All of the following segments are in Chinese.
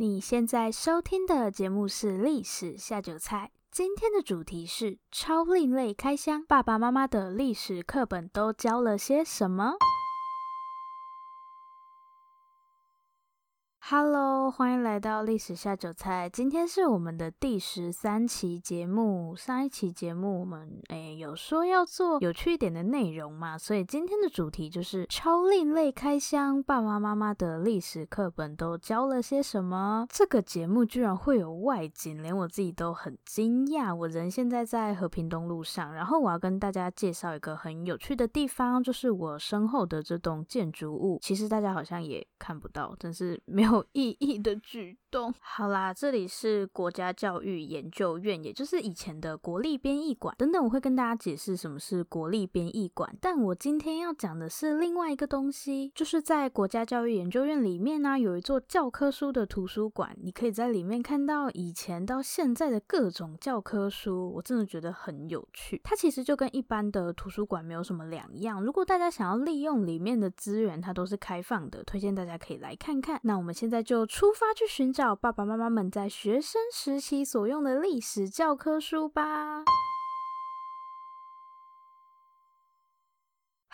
你现在收听的节目是《历史下酒菜》，今天的主题是超另类开箱，爸爸妈妈的历史课本都教了些什么？？Hello，欢迎来到历史下酒菜。今天是我们的第十三期节目。上一期节目我们诶有说要做有趣一点的内容嘛，所以今天的主题就是超另类开箱，爸爸妈妈的历史课本都教了些什么？这个节目居然会有外景，连我自己都很惊讶。我人现在在和平东路上，然后我要跟大家介绍一个很有趣的地方，就是我身后的这栋建筑物。其实大家好像也看不到，但是没有。有意义的举动。好啦，这里是国家教育研究院，也就是以前的国立编译馆。等等，我会跟大家解释什么是国立编译馆。但我今天要讲的是另外一个东西，就是在国家教育研究院里面呢、有一座教科书的图书馆，你可以在里面看到以前到现在的各种教科书。我真的觉得很有趣。它其实就跟一般的图书馆没有什么两样。如果大家想要利用里面的资源，它都是开放的，推荐大家可以来看看。那我们先。现在就出发去寻找爸爸妈妈们在学生时期所用的历史教科书吧。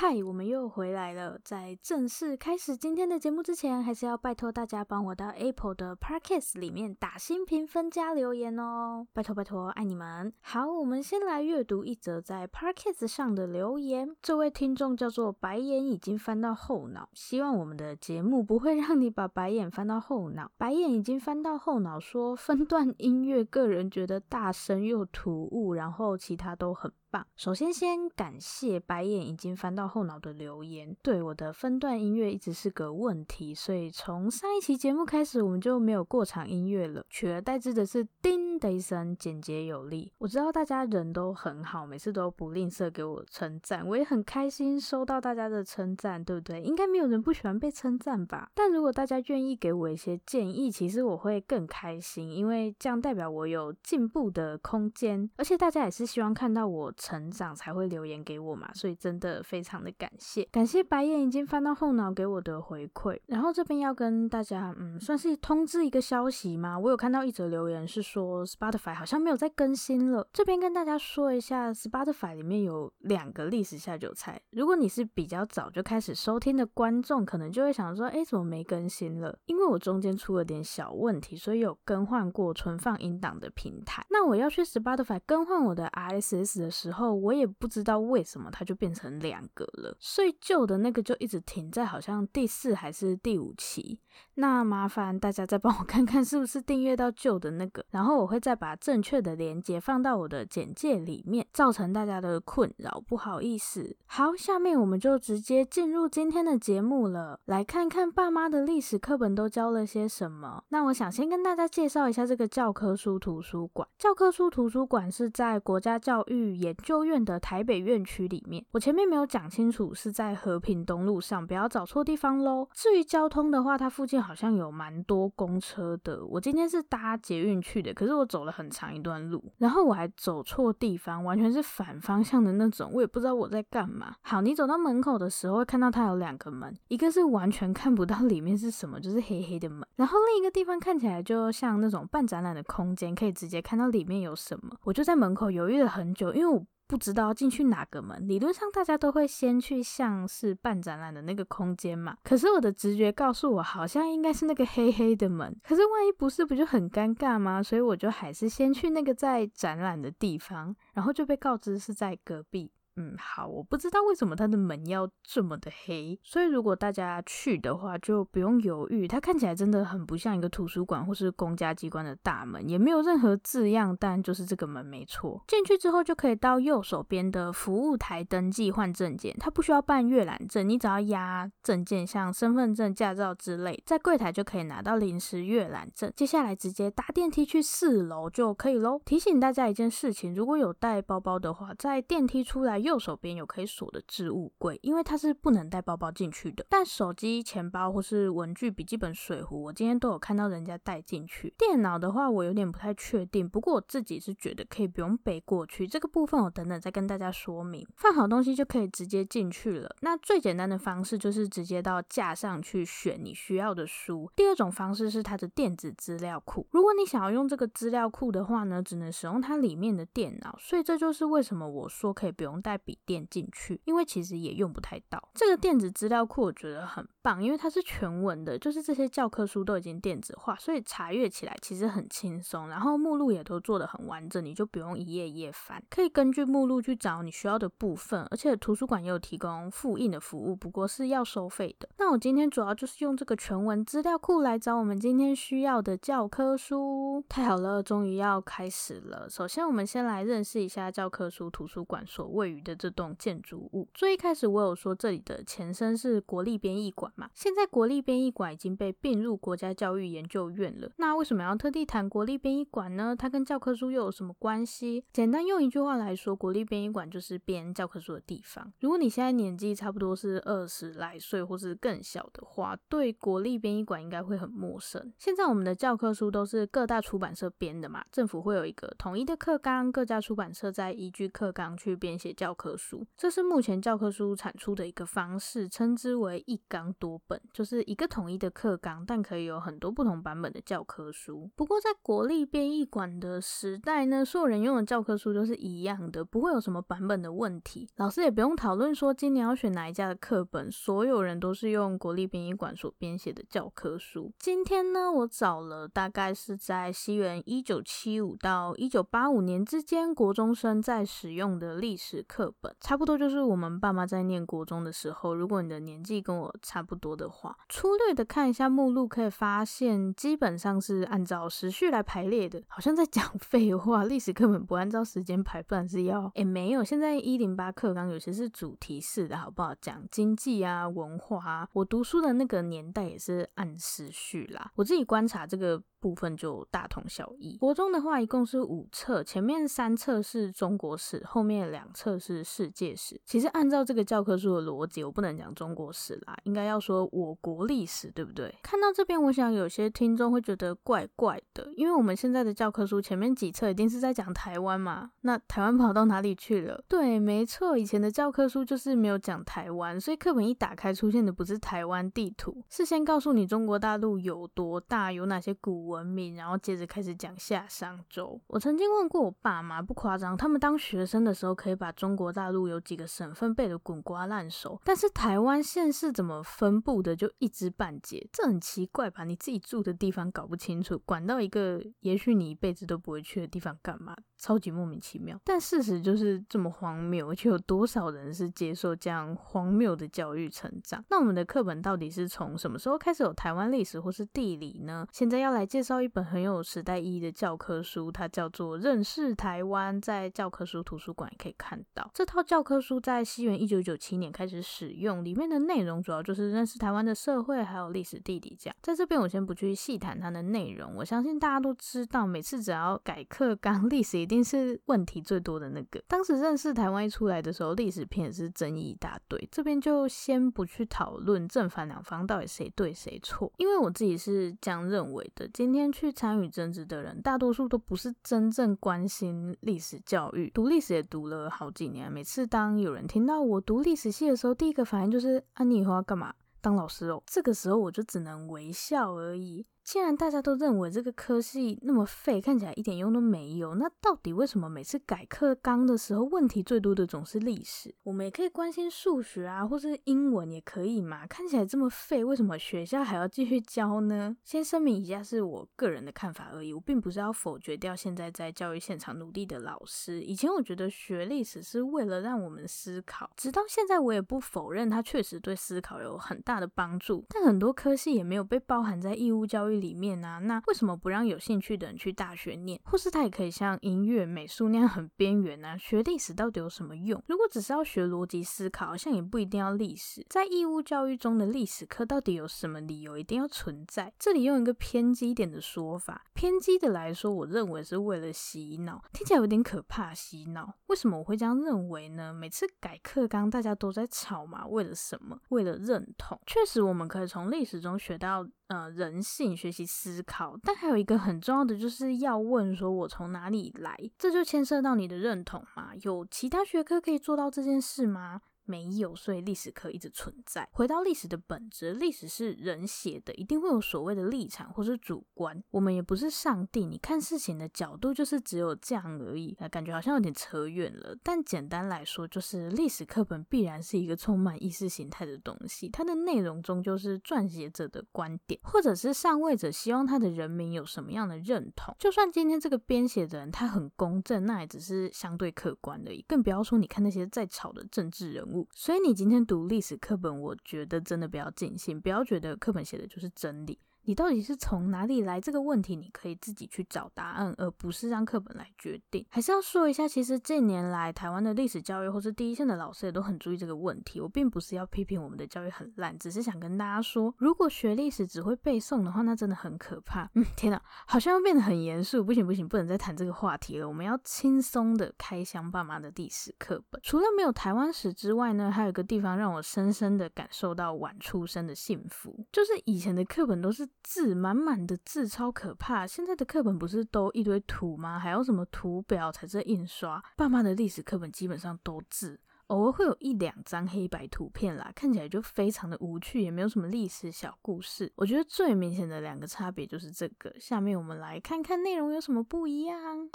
嗨，我们又回来了。在正式开始今天的节目之前，还是要拜托大家帮我到 Apple 的 Podcast 里面打新评分加留言哦，拜托拜托，爱你们。好，我们先来阅读一则在 Podcast 上的留言。这位听众叫做白眼已经翻到后脑，希望我们的节目不会让你把白眼翻到后脑。白眼已经翻到后脑，说分段音乐，个人觉得大声又突兀，然后其他都很。棒，首先先感谢白眼已经翻到后脑的留言。对，我的分段音乐一直是个问题，所以从上一期节目开始，我们就没有过场音乐了，取而代之的是叮的一声，简洁有力。我知道大家人都很好，每次都不吝啬给我称赞，我也很开心收到大家的称赞，对不对？应该没有人不喜欢被称赞吧？但如果大家愿意给我一些建议，其实我会更开心，因为这样代表我有进步的空间，而且大家也是希望看到我。成长才会留言给我嘛，所以真的非常的感谢，感谢白眼已经翻到后脑给我的回馈。然后这边要跟大家，嗯，算是通知一个消息嘛，我有看到一则留言是说 Spotify 好像没有再更新了。这边跟大家说一下，Spotify 里面有两个历史下酒菜。如果你是比较早就开始收听的观众，可能就会想说，哎，怎么没更新了？因为我中间出了点小问题，所以有更换过存放音档的平台。那我要去 Spotify 更换我的 RSS 的时候，然后我也不知道为什么它就变成两个了，所以旧的那个就一直停在好像第四还是第五期。那麻烦大家再帮我看看是不是订阅到旧的那个，然后我会再把正确的连接放到我的简介里面，造成大家的困扰，不好意思。好，下面我们就直接进入今天的节目了，来看看爸妈的历史课本都教了些什么。那我想先跟大家介绍一下这个教科书图书馆。教科书图书馆是在国家教育研究院的台北院区里面，我前面没有讲清楚，是在和平东路上，不要找错地方喽。至于交通的话，它附近好像有蛮多公车的。我今天是搭捷运去的，可是我走了很长一段路，然后我还走错地方，完全是反方向的那种，我也不知道我在干嘛。好，你走到门口的时候会看到它有两个门，一个是完全看不到里面是什么，就是黑黑的门，然后另一个地方看起来就像那种半展览的空间，可以直接看到里面有什么。我就在门口犹豫了很久，因为我。不知道进去哪个门，理论上大家都会先去像是办展览的那个空间嘛。可是我的直觉告诉我，好像应该是那个黑黑的门。可是万一不是，不就很尴尬吗？所以我就还是先去那个在展览的地方，然后就被告知是在隔壁。嗯，好，我不知道为什么它的门要这么的黑，所以如果大家去的话，就不用犹豫，它看起来真的很不像一个图书馆或是公家机关的大门，也没有任何字样，但就是这个门没错。进去之后就可以到右手边的服务台登记换证件，它不需要办阅览证，你只要压证件，像身份证、驾照之类，在柜台就可以拿到临时阅览证。接下来直接搭电梯去四楼就可以喽。提醒大家一件事情，如果有带包包的话，在电梯出来右手边有可以锁的置物柜，因为它是不能带包包进去的。但手机、钱包或是文具、笔记本、水壶，我今天都有看到人家带进去。电脑的话，我有点不太确定，不过我自己是觉得可以不用背过去。这个部分我等等再跟大家说明。放好东西就可以直接进去了。那最简单的方式就是直接到架上去选你需要的书。第二种方式是它的电子资料库。如果你想要用这个资料库的话呢，只能使用它里面的电脑。所以这就是为什么我说可以不用带笔电进去，因为其实也用不太到。这个电子资料库我觉得很棒，因为它是全文的，就是这些教科书都已经电子化，所以查阅起来其实很轻松。然后目录也都做得很完整，你就不用一页一页翻，可以根据目录去找你需要的部分。而且图书馆也有提供复印的服务，不过是要收费的。那我今天主要就是用这个全文资料库来找我们今天需要的教科书。太好了，终于要开始了。首先，我们先来认识一下教科书图书馆所位于的这栋建筑物。最一开始我有说这里的前身是国立编译馆嘛，现在国立编译馆已经被并入国家教育研究院了。那为什么要特地谈国立编译馆呢？它跟教科书又有什么关系？简单用一句话来说，国立编译馆就是编教科书的地方。如果你现在年纪差不多是二十来岁或是更小的话，对国立编译馆应该会很陌生。现在我们的教科书都是各大出版社编的嘛，政府会有一个统一的课纲，各家出版社在依据课纲去编写教科书。这是目前教科书产出的一个方式，称之为一纲多本，就是一个统一的课纲，但可以有很多不同版本的教科书。不过在国立编译馆的时代呢，所有人用的教科书都是一样的，不会有什么版本的问题，老师也不用讨论说今年要选哪一家的课本，所有人都是用国立编译馆所编写的教科书。今天呢，我找了大概是在西元一九七五到一九八五年之间，国中生在使用的历史课课本，差不多就是我们爸妈在念国中的时候。如果你的年纪跟我差不多的话，粗略的看一下目录，可以发现基本上是按照时序来排列的，好像在讲 废话。历史课本不按照时间排，不然是要……诶，没有，现在一零八课纲有些是主题式的，好不好？讲经济啊、文化啊，我读书的那个年代也是按时序啦。我自己观察这个。部分就大同小异。国中的话，一共是五册，前面三册是中国史，后面两册是是世界史。其实按照这个教科书的逻辑，我不能讲中国史啦，应该要说我国历史，对不对？看到这边，我想有些听众会觉得怪怪的，因为我们现在的教科书前面几册一定是在讲台湾嘛，那台湾跑到哪里去了？对，没错，以前的教科书就是没有讲台湾，所以课本一打开出现的不是台湾地图，是先告诉你中国大陆有多大，有哪些古。文明，然后接着开始讲夏商周。我曾经问过我爸妈，不夸张，他们当学生的时候可以把中国大陆有几个省份背得滚瓜烂熟，但是台湾县市怎么分布的就一知半解，这很奇怪吧？你自己住的地方搞不清楚，管到一个也许你一辈子都不会去的地方干嘛？超级莫名其妙。但事实就是这么荒谬，而且有多少人是接受这样荒谬的教育成长？那我们的课本到底是从什么时候开始有台湾历史或是地理呢？现在要来介绍一本很有时代意义的教科书，它叫做《认识台湾》，在教科书图书馆可以看到。这套教科书在西元一九九七年开始使用，里面的内容主要就是认识台湾的社会还有历史地理这样。在这边我先不去细谈它的内容，我相信大家都知道，每次只要改课纲，历史一定是问题最多的那个。当时认识台湾一出来的时候，历史片也是争议一大堆。这边就先不去讨论正反两方到底谁对谁错，因为我自己是这样认为的。今天去参与争执的人，大多数都不是真正关心历史教育。读历史也读了好几年，每次当有人听到我读历史系的时候，第一个反应就是：啊，你以后要干嘛？当老师哦。这个时候我就只能微笑而已。既然大家都认为这个科系那么废，看起来一点用都没有，那到底为什么每次改课纲的时候，问题最多的总是历史？我们也可以关心数学啊，或是英文也可以嘛。看起来这么废，为什么学校还要继续教呢？先声明一下，是我个人的看法而已，我并不是要否决掉现在在教育现场努力的老师。以前我觉得学历史是为了让我们思考，直到现在我也不否认它确实对思考有很大的帮助。但很多科系也没有被包含在义务教育育里面啊，那为什么不让有兴趣的人去大学念？或是他也可以像音乐、美术那样很边缘啊？学历史到底有什么用？如果只是要学逻辑思考，好像也不一定要历史。在义务教育中的历史课到底有什么理由一定要存在？这里用一个偏激一点的说法，偏激的来说，我认为是为了洗脑，听起来有点可怕。洗脑？为什么我会这样认为呢？每次改课纲，大家都在吵嘛，为了什么？为了认同。确实，我们可以从历史中学到。呃，人性学习思考，但还有一个很重要的，就是要问说，我从哪里来？这就牵涉到你的认同嘛。有其他学科可以做到这件事吗？没有，所以历史课一直存在。回到历史的本质，历史是人写的，一定会有所谓的立场或是主观。我们也不是上帝，你看事情的角度就是只有这样而已。感觉好像有点扯远了。但简单来说，就是历史课本必然是一个充满意识形态的东西，它的内容终究是撰写者的观点，或者是上位者希望他的人民有什么样的认同。就算今天这个编写的人他很公正，那也只是相对客观而已。更不要说你看那些在吵的政治人物。所以你今天读历史课本，我觉得真的不要尽兴，不要觉得课本写的就是真理。你到底是从哪里来？这个问题你可以自己去找答案，而不是让课本来决定。还是要说一下，其实近年来台湾的历史教育或是第一线的老师也都很注意这个问题。我并不是要批评我们的教育很烂，只是想跟大家说，如果学历史只会背诵的话，那真的很可怕。嗯，天哪，好像要变得很严肃，不行不行，不能再谈这个话题了。我们要轻松的开箱爸妈的历史课本。除了没有台湾史之外呢，还有一个地方让我深深的感受到晚出生的幸福，就是以前的课本都是。字满满的字超可怕，现在的课本不是都一堆图吗？还有什么图表、彩色印刷？爸妈的历史课本基本上都字，偶尔会有一两张黑白图片啦，看起来就非常的无趣，也没有什么历史小故事。我觉得最明显的两个差别就是这个。下面我们来看看内容有什么不一样。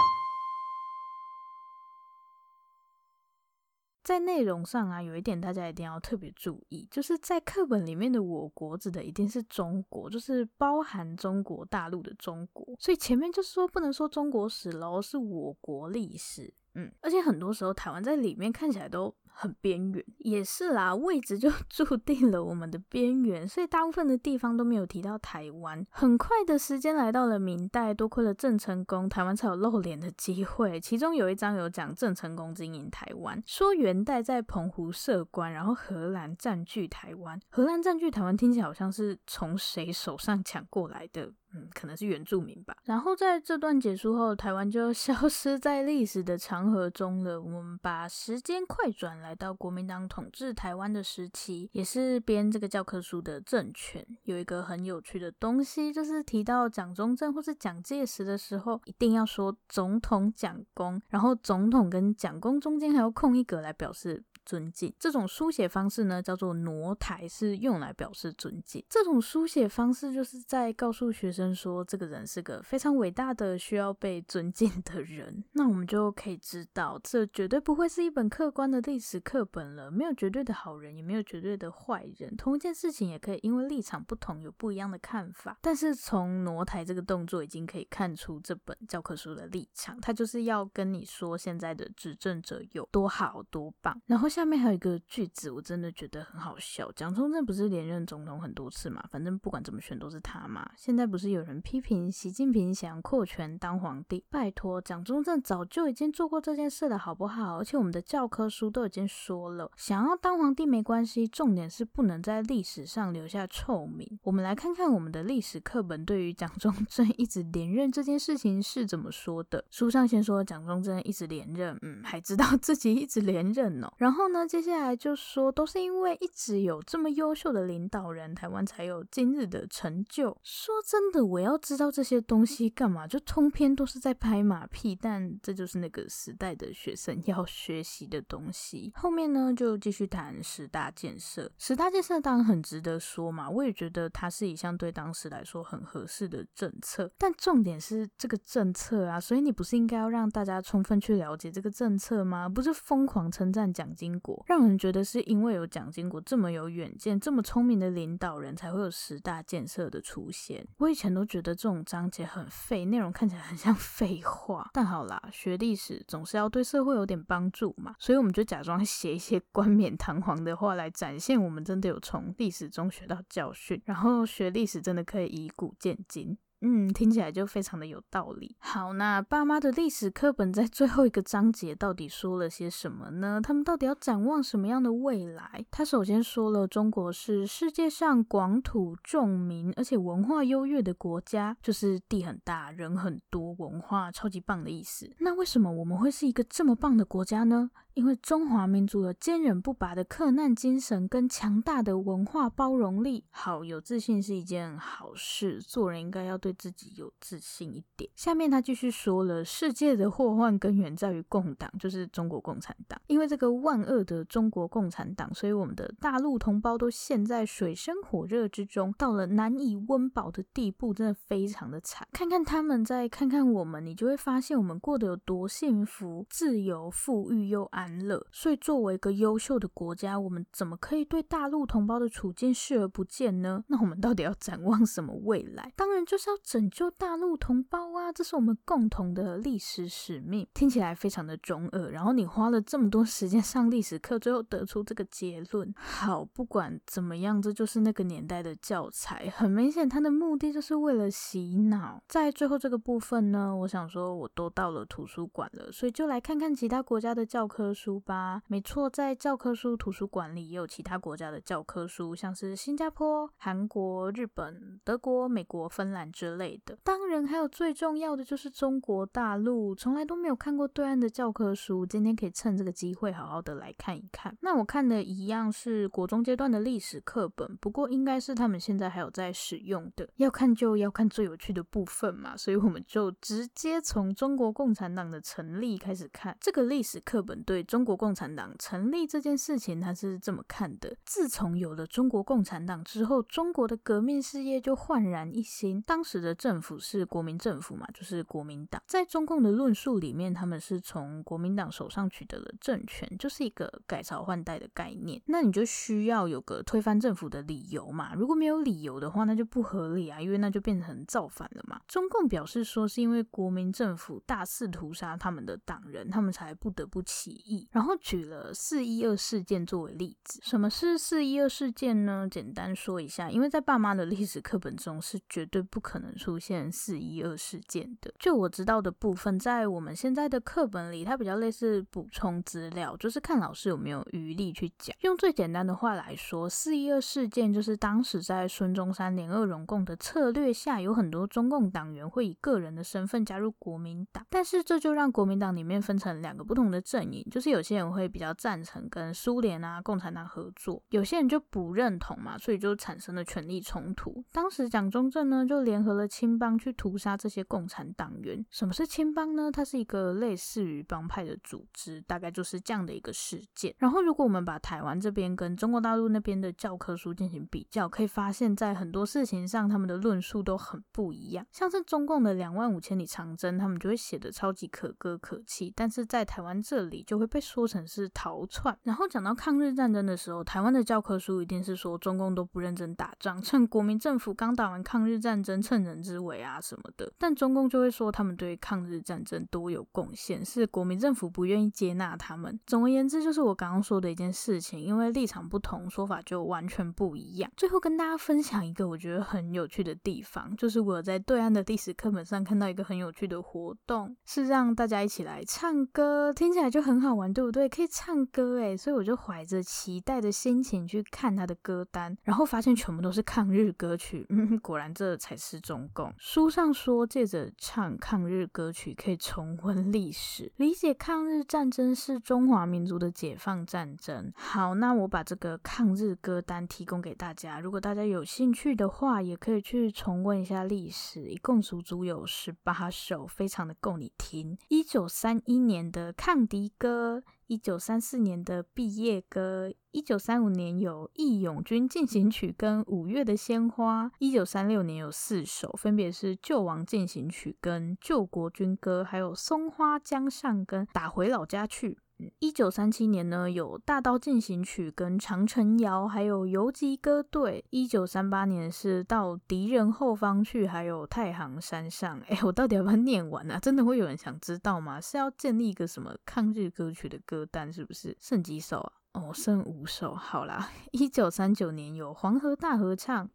在内容上啊，有一点大家一定要特别注意，就是在课本里面的“我国”指的一定是中国，就是包含中国大陆的中国，所以前面就是说不能说中国史喽，是我国历史。嗯，而且很多时候台湾在里面看起来都很边缘，也是啦，位置就 注定了我们的边缘，所以大部分的地方都没有提到台湾。很快的时间来到了明代，多亏了郑成功，台湾才有露脸的机会。其中有一章有讲郑成功经营台湾，说元代在澎湖设关，然后荷兰占据台湾。荷兰占据台湾听起来好像是从谁手上抢过来的。嗯，可能是原住民吧。然后在这段结束后，台湾就 消失在历史的长河中了。我们把时间快转来到国民党统治台湾的时期，也是编这个教科书的政权。有一个很有趣的东西，就是提到蒋中正或是蒋介石的时候，一定要说总统蒋公，然后总统跟蒋公中间还要空一格来表示。尊敬这种书写方式呢，叫做挪台，是用来表示尊敬。这种书写方式就是在告诉学生说，这个人是个非常伟大的、需要被尊敬的人。那我们就可以知道，这绝对不会是一本客观的历史课本了。没有绝对的好人，也没有绝对的坏人。同一件事情，也可以因为立场不同，有不一样的看法。但是从挪台这个动作，已经可以看出这本教科书的立场，他就是要跟你说，现在的执政者有多好、多棒，然后。下面还有一个句子，我真的觉得很好笑。蒋中正不是连任总统很多次嘛？反正不管怎么选都是他嘛。现在不是有人批评习近平想要扩权当皇帝？拜托，蒋中正早就已经做过这件事了，好不好？而且我们的教科书都已经说了，想要当皇帝没关系，重点是不能在历史上留下臭名。我们来看看我们的历史课本对于蒋中正一直连任这件事情是怎么说的。书上先说蒋中正一直连任，嗯，还知道自己一直连任哦，然后。后呢接下来就说，都是因为一直有这么优秀的领导人，台湾才有今日的成就。说真的，我要知道这些东西干嘛？就通篇都是在拍马屁，但这就是那个时代的学生要学习的东西。后面呢，就继续谈十大建设。十大建设当然很值得说嘛，我也觉得它是一项对当时来说很合适的政策。但重点是这个政策啊，所以你不是应该要让大家充分去了解这个政策吗？不是疯狂称赞蒋经国，让人觉得是因为有蒋经国这么有远见、这么聪明的领导人才会有十大建设的出现。我以前都觉得这种章节很废，内容看起来很像 废话。但好啦，学历史总是要对社会有点帮助嘛，所以我们就假装写一些 冠冕堂皇的话来展现我们真的有从历史中学到教训，然后学历史真的可以以古鉴今。嗯，听起来就非常的有道理。好，那爸妈的历史课本在最后一个章节到底说了些什么呢？他们到底要展望什么样的未来？他首先说了，中国是世界上广土重民，而且文化优越的国家，就是地很大，人很多，文化超级棒的意思。那为什么我们会是一个这么棒的国家呢？因为中华民族有坚韧不拔的克难精神跟强大的文化包容力。好，有自信是一件好事，做人应该要对自己有自信一点。下面他继续说了，世界的祸患根源在于共党，就是中国共产党。因为这个万恶的中国共产党，所以我们的大陆同胞都陷在水深火热之中，到了难以温饱的地步，真的非常的惨。看看他们，再看看我们，你就会发现我们过得有多幸福、自由、富裕又安。安乐，所以作为一个优秀的国家，我们怎么可以对大陆同胞的处境视而不见呢？那我们到底要展望什么未来？当然就是要拯救大陆同胞啊！这是我们共同的历史使命。听起来非常的中二，然后你花了这么多时间上历史课，最后得出这个结论。好，不管怎么样，这就是那个年代的教材。很明显，它的目的就是为了洗脑。在最后这个部分呢，我想说，我都到了图书馆了，所以就来看看其他国家的教科书吧，没错，在教科书图书馆里也有其他国家的教科书，像是新加坡、韩国、日本、德国、美国、芬兰之类的。当然，还有最重要的就是中国大陆，从来都没有看过对岸的教科书，今天可以趁这个机会好好的来看一看。那我看的一样是国中阶段的历史课本，不过应该是他们现在还有在使用的。要看就要看最有趣的部分嘛，所以我们就直接从中国共产党的成立开始看这个历史课本对。中国共产党成立这件事情，他是这么看的：自从有了中国共产党之后，中国的革命事业就焕然一新。当时的政府是国民政府嘛，就是国民党。在中共的论述里面，他们是从国民党手上取得了政权，就是一个改朝换代的概念。那你就需要有个推翻政府的理由嘛？如果没有理由的话，那就不合理啊，因为那就变成造反了嘛。中共表示说，是因为国民政府大肆屠杀他们的党人，他们才不得不起义。然后举了四一二事件作为例子。什么是四一二事件呢？简单说一下，因为在爸妈的历史课本中是绝对不可能能出现四一二事件的。就我知道的部分，在我们现在的课本里，它比较类似补充资料，就是看老师有没有余力去讲。用最简单的话来说，四一二事件就是当时在孙中山联俄容共的策略下，有很多中共党员会以个人的身份加入国民党，但是这就让国民党里面分成两个不同的阵营，就是。有些人会比较赞成跟苏联啊、共产党合作，有些人就不认同嘛，所以就产生了权力冲突。当时蒋中正呢就联合了青帮去屠杀这些共产党员。什么是青帮呢？它是一个类似于帮派的组织，大概就是这样的一个事件。然后，如果我们把台湾这边跟中国大陆那边的教科书进行比较，可以发现，在很多事情上，他们的论述都很不一样。像是中共的两万五千里长征，他们就会写得超级可歌可泣，但是在台湾这里就会被说成是逃窜，然后讲到抗日战争的时候，台湾的教科书一定是说中共都不认真打仗，趁国民政府刚打完抗日战争，趁人之危啊什么的。但中共就会说他们对抗日战争多有贡献，是国民政府不愿意接纳他们。总而言之，就是我刚刚说的一件事情，因为立场不同，说法就完全不一样。最后跟大家分享一个我觉得很有趣的地方，就是我在对岸的历史课本上看到一个很有趣的活动，是让大家一起来唱歌，听起来就很好玩。对不对？可以唱歌诶，所以我就怀着期待的心情去看他的歌单，然后发现全部都是抗日歌曲。嗯，果然这才是中中共。书上说，借着唱抗日歌曲可以重温历史，理解抗日战争是中华民族的解放战争。好，那我把这个抗日歌单提供给大家，如果大家有兴趣的话，也可以去重温一下历史。一共足足有十八首，非常的够你听。一九三一年的抗敌歌。一九三四年的毕业歌，一九三五年有《义勇军进行曲》跟《五月的鲜花》，一九三六年有四首，分别是《救亡进行曲》跟《救国军歌》，还有《松花江上》跟《打回老家去》。一九三七年呢，有《大刀进行曲》跟《长城谣》，还有《游击歌队》。一九三八年是到敌人后方去，还有《太行山上》。哎，我到底要不要念完啊？真的会有人想知道吗？是要建立一个什么抗日歌曲的歌单，是不是？剩几首啊？哦，剩五首。好啦，一九三九年有《黄河大合唱》、《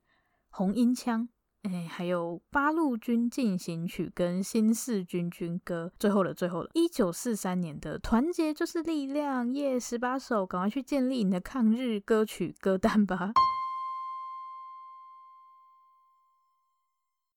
红缨枪》。哎，还有八路军进行曲跟新四军军歌，最后了，最后了，一九四三年的团结就是力量，耶，十八首，赶快去建立你的抗日歌曲歌单吧。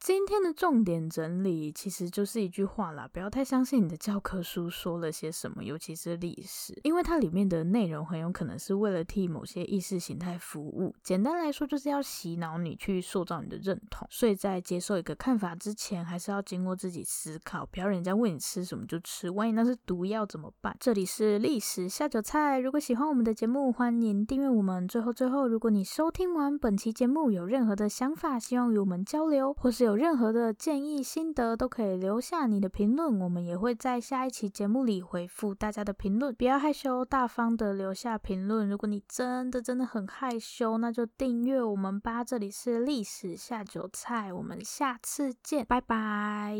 今天的重点整理其实就是一句话啦，不要太相信你的教科书说了些什么，尤其是历史，因为它里面的内容很有可能是为了替某些意识形态服务。简单来说，就是要洗脑你去塑造你的认同。所以在接受一个看法之前，还是要经过自己思考，不要人家喂你吃什么就吃，万一那是毒药怎么办？这里是历史下酒菜，如果喜欢我们的节目，欢迎订阅我们。最后最后，如果你收听完本期节目有任何的想法，希望与我们交流，或是有有任何的建议心得，都可以留下你的评论，我们也会在下一期节目里回复大家的评论。不要害羞，大方的留下评论。如果你真的真的很害羞，那就订阅我们吧。这里是历史下酒菜，我们下次见，拜拜。